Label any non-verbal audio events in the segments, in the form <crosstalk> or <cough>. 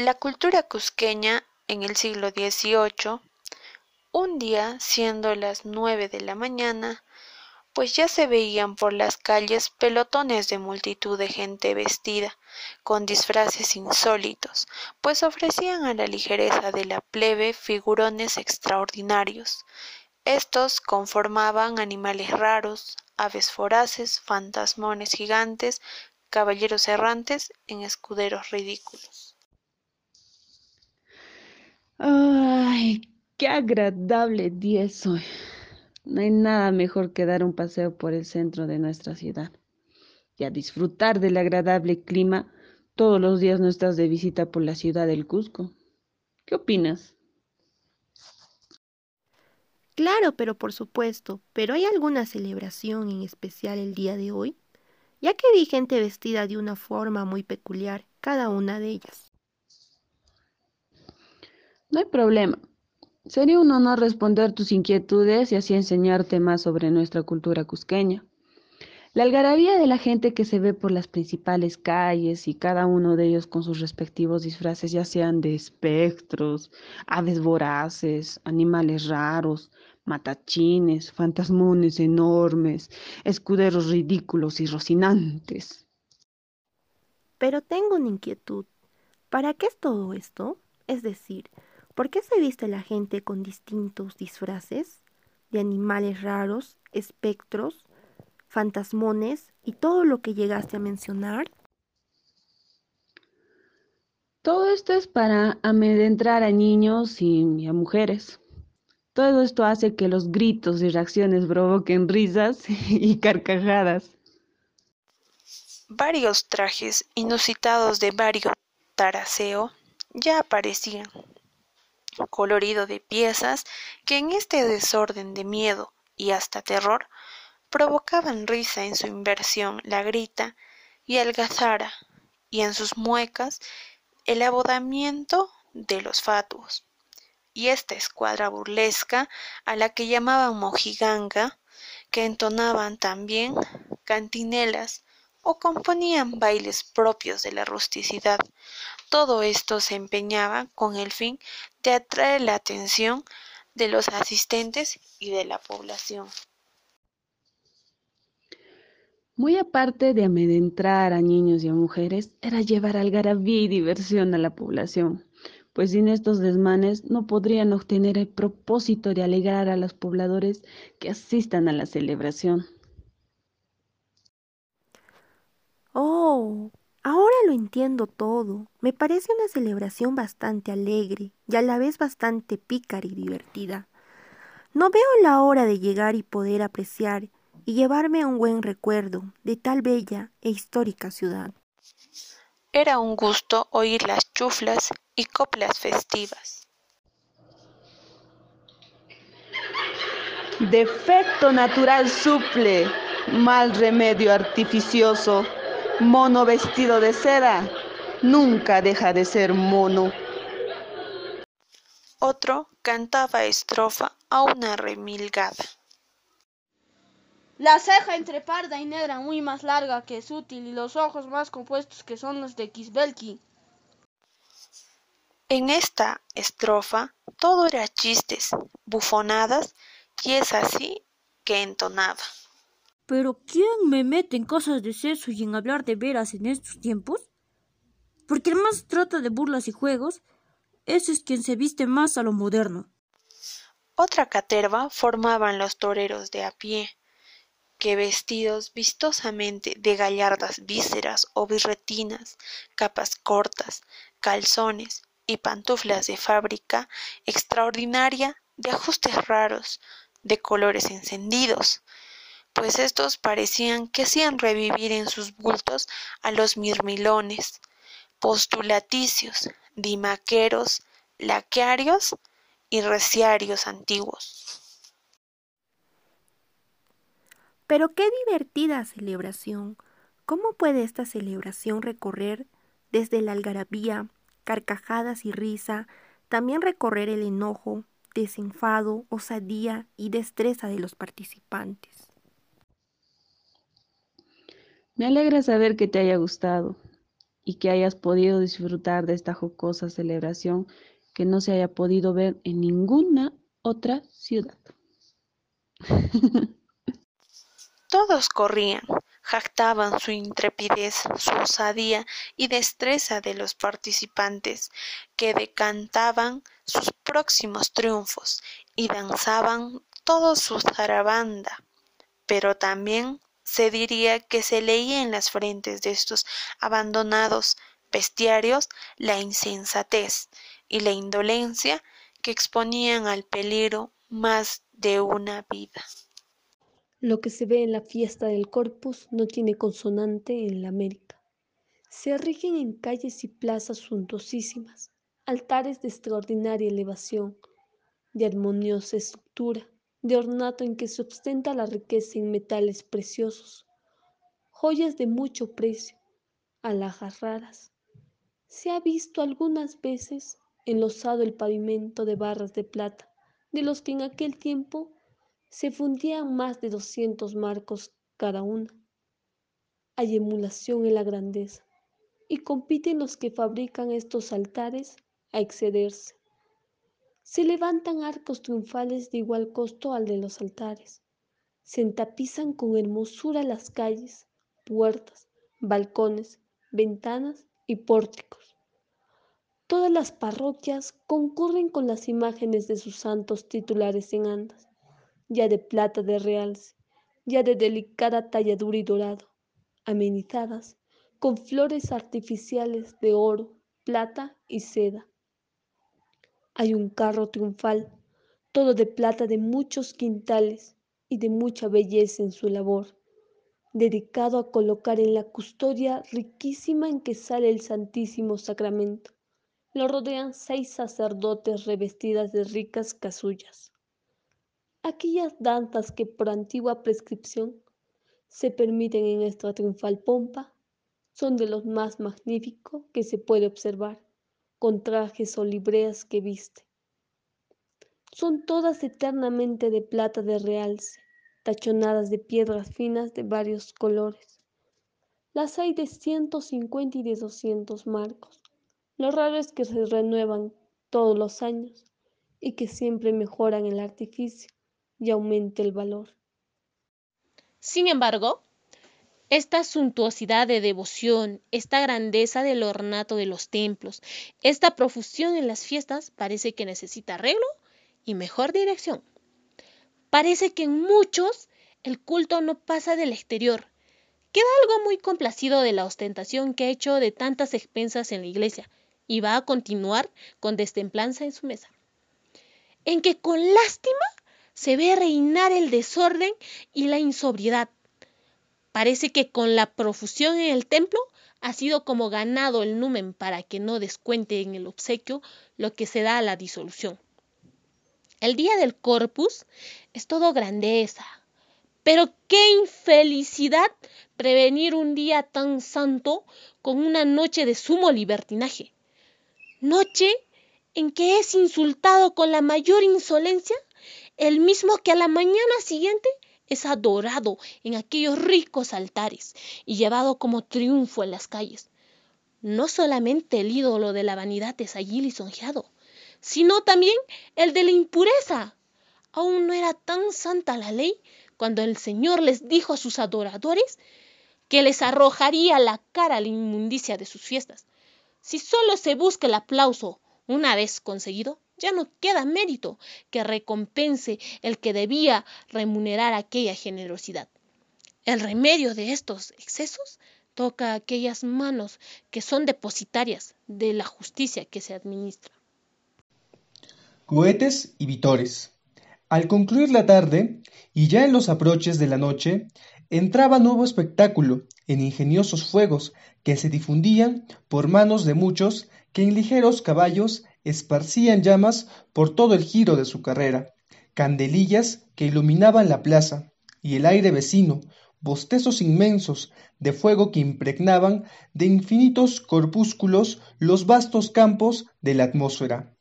La cultura cusqueña en el siglo XVIII, un día, siendo las nueve de la mañana, pues ya se veían por las calles pelotones de multitud de gente vestida con disfraces insólitos, pues ofrecían a la ligereza de la plebe figurones extraordinarios. Estos conformaban animales raros, aves foraces, fantasmones gigantes, caballeros errantes en escuderos ridículos. Ay, qué agradable día es hoy. No hay nada mejor que dar un paseo por el centro de nuestra ciudad y a disfrutar del agradable clima todos los días no estás de visita por la ciudad del Cusco. ¿Qué opinas? Claro, pero por supuesto, pero ¿hay alguna celebración en especial el día de hoy? Ya que vi gente vestida de una forma muy peculiar, cada una de ellas. No hay problema. Sería un honor responder tus inquietudes y así enseñarte más sobre nuestra cultura cusqueña. La algarabía de la gente que se ve por las principales calles y cada uno de ellos con sus respectivos disfraces, ya sean de espectros, aves voraces, animales raros, matachines, fantasmones enormes, escuderos ridículos y rocinantes. Pero tengo una inquietud. ¿Para qué es todo esto? Es decir, ¿Por qué se viste la gente con distintos disfraces de animales raros, espectros, fantasmones y todo lo que llegaste a mencionar? Todo esto es para amedrentar a niños y a mujeres. Todo esto hace que los gritos y reacciones provoquen risas <laughs> y carcajadas. Varios trajes inusitados de varios taraseo ya aparecían colorido de piezas que en este desorden de miedo y hasta terror provocaban risa en su inversión la grita y algazara y en sus muecas el abodamiento de los fatuos y esta escuadra burlesca a la que llamaban mojiganga que entonaban también cantinelas o componían bailes propios de la rusticidad. Todo esto se empeñaba con el fin de atraer la atención de los asistentes y de la población. Muy aparte de amedrentar a niños y a mujeres, era llevar algarabía y diversión a la población, pues sin estos desmanes no podrían obtener el propósito de alegrar a los pobladores que asistan a la celebración. Oh, ahora lo entiendo todo. Me parece una celebración bastante alegre y a la vez bastante pícara y divertida. No veo la hora de llegar y poder apreciar y llevarme un buen recuerdo de tal bella e histórica ciudad. Era un gusto oír las chuflas y coplas festivas. Defecto natural suple, mal remedio artificioso mono vestido de seda nunca deja de ser mono. Otro cantaba estrofa a una remilgada. La ceja entre parda y negra muy más larga que es útil y los ojos más compuestos que son los de Kisbelki. En esta estrofa todo era chistes, bufonadas y es así que entonaba. Pero ¿quién me mete en cosas de sexo y en hablar de veras en estos tiempos? Porque el más trata de burlas y juegos, ese es quien se viste más a lo moderno. Otra caterva formaban los toreros de a pie, que vestidos vistosamente de gallardas vísceras o birretinas, capas cortas, calzones y pantuflas de fábrica extraordinaria de ajustes raros, de colores encendidos, pues estos parecían que hacían revivir en sus bultos a los mirmilones, postulaticios, dimaqueros, laquearios y reciarios antiguos. Pero qué divertida celebración. ¿Cómo puede esta celebración recorrer desde la algarabía, carcajadas y risa, también recorrer el enojo, desenfado, osadía y destreza de los participantes? Me alegra saber que te haya gustado y que hayas podido disfrutar de esta jocosa celebración que no se haya podido ver en ninguna otra ciudad. <laughs> Todos corrían, jactaban su intrepidez, su osadía y destreza de los participantes, que decantaban sus próximos triunfos y danzaban todo su zarabanda. Pero también se diría que se leía en las frentes de estos abandonados bestiarios la insensatez y la indolencia que exponían al peligro más de una vida. Lo que se ve en la fiesta del Corpus no tiene consonante en la América. Se rigen en calles y plazas suntuosísimas, altares de extraordinaria elevación, de armoniosa estructura, de ornato en que se ostenta la riqueza en metales preciosos, joyas de mucho precio, alhajas raras. Se ha visto algunas veces enlosado el pavimento de barras de plata, de los que en aquel tiempo se fundían más de doscientos marcos cada una. Hay emulación en la grandeza, y compiten los que fabrican estos altares a excederse. Se levantan arcos triunfales de igual costo al de los altares. Se entapizan con hermosura las calles, puertas, balcones, ventanas y pórticos. Todas las parroquias concurren con las imágenes de sus santos titulares en andas ya de plata de realce, ya de delicada talladura y dorado, amenizadas con flores artificiales de oro, plata y seda. Hay un carro triunfal, todo de plata de muchos quintales y de mucha belleza en su labor, dedicado a colocar en la custodia riquísima en que sale el Santísimo Sacramento. Lo rodean seis sacerdotes revestidas de ricas casullas aquellas danzas que por antigua prescripción se permiten en esta triunfal pompa son de los más magníficos que se puede observar, con trajes o libreas que viste. Son todas eternamente de plata de realce, tachonadas de piedras finas de varios colores. Las hay de ciento cincuenta y de doscientos marcos. Lo raro es que se renuevan todos los años y que siempre mejoran el artificio y aumente el valor. Sin embargo, esta suntuosidad de devoción, esta grandeza del ornato de los templos, esta profusión en las fiestas parece que necesita arreglo y mejor dirección. Parece que en muchos el culto no pasa del exterior. Queda algo muy complacido de la ostentación que ha hecho de tantas expensas en la iglesia y va a continuar con destemplanza en su mesa. En que con lástima se ve reinar el desorden y la insobriedad. Parece que con la profusión en el templo ha sido como ganado el numen para que no descuente en el obsequio lo que se da a la disolución. El día del corpus es todo grandeza, pero qué infelicidad prevenir un día tan santo con una noche de sumo libertinaje. Noche en que es insultado con la mayor insolencia el mismo que a la mañana siguiente es adorado en aquellos ricos altares y llevado como triunfo en las calles. No solamente el ídolo de la vanidad es allí lisonjeado, sino también el de la impureza. Aún no era tan santa la ley cuando el Señor les dijo a sus adoradores que les arrojaría la cara la inmundicia de sus fiestas. Si solo se busca el aplauso una vez conseguido, ya no queda mérito que recompense el que debía remunerar aquella generosidad. El remedio de estos excesos toca a aquellas manos que son depositarias de la justicia que se administra. Cohetes y vitores. Al concluir la tarde, y ya en los aproches de la noche, entraba nuevo espectáculo en ingeniosos fuegos que se difundían por manos de muchos que en ligeros caballos esparcían llamas por todo el giro de su carrera, candelillas que iluminaban la plaza y el aire vecino, bostezos inmensos de fuego que impregnaban de infinitos corpúsculos los vastos campos de la atmósfera,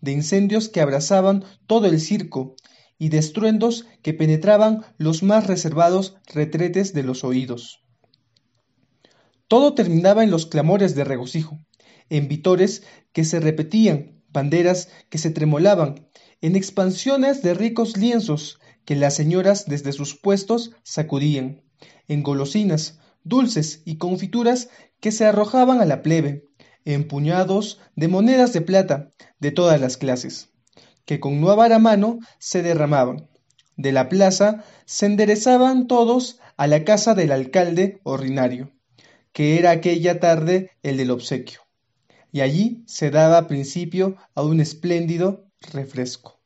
de incendios que abrazaban todo el circo y de estruendos que penetraban los más reservados retretes de los oídos. todo terminaba en los clamores de regocijo, en vitores que se repetían, banderas que se tremolaban, en expansiones de ricos lienzos que las señoras desde sus puestos sacudían, en golosinas, dulces y confituras que se arrojaban a la plebe, en puñados de monedas de plata de todas las clases, que con no a mano se derramaban. De la plaza se enderezaban todos a la casa del alcalde ordinario, que era aquella tarde el del obsequio, y allí se daba principio a un espléndido refresco.